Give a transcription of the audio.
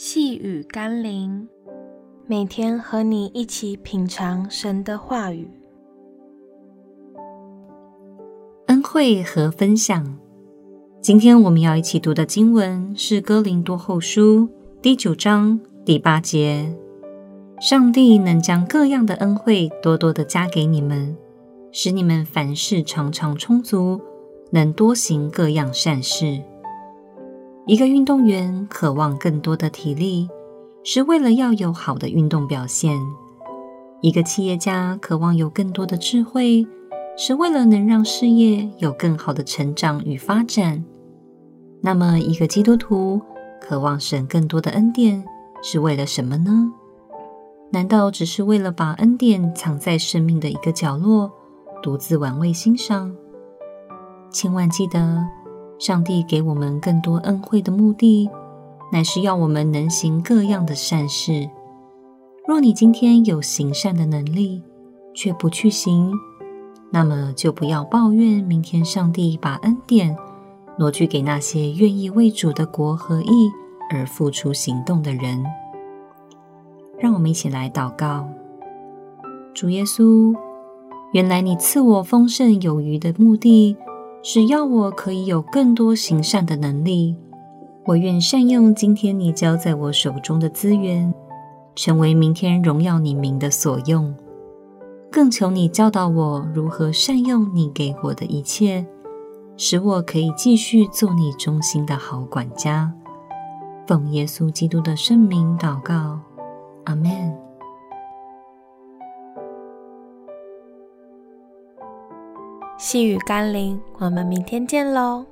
细雨甘霖，每天和你一起品尝神的话语，恩惠和分享。今天我们要一起读的经文是《哥林多后书》第九章第八节：“上帝能将各样的恩惠多多的加给你们，使你们凡事常常充足，能多行各样善事。”一个运动员渴望更多的体力，是为了要有好的运动表现；一个企业家渴望有更多的智慧，是为了能让事业有更好的成长与发展。那么，一个基督徒渴望神更多的恩典，是为了什么呢？难道只是为了把恩典藏在生命的一个角落，独自玩味欣赏？千万记得。上帝给我们更多恩惠的目的，乃是要我们能行各样的善事。若你今天有行善的能力，却不去行，那么就不要抱怨明天上帝把恩典挪去给那些愿意为主的国和义而付出行动的人。让我们一起来祷告：主耶稣，原来你赐我丰盛有余的目的。只要我可以有更多行善的能力，我愿善用今天你交在我手中的资源，成为明天荣耀你名的所用。更求你教导我如何善用你给我的一切，使我可以继续做你忠心的好管家。奉耶稣基督的圣名祷告，阿门。细雨甘霖，我们明天见喽。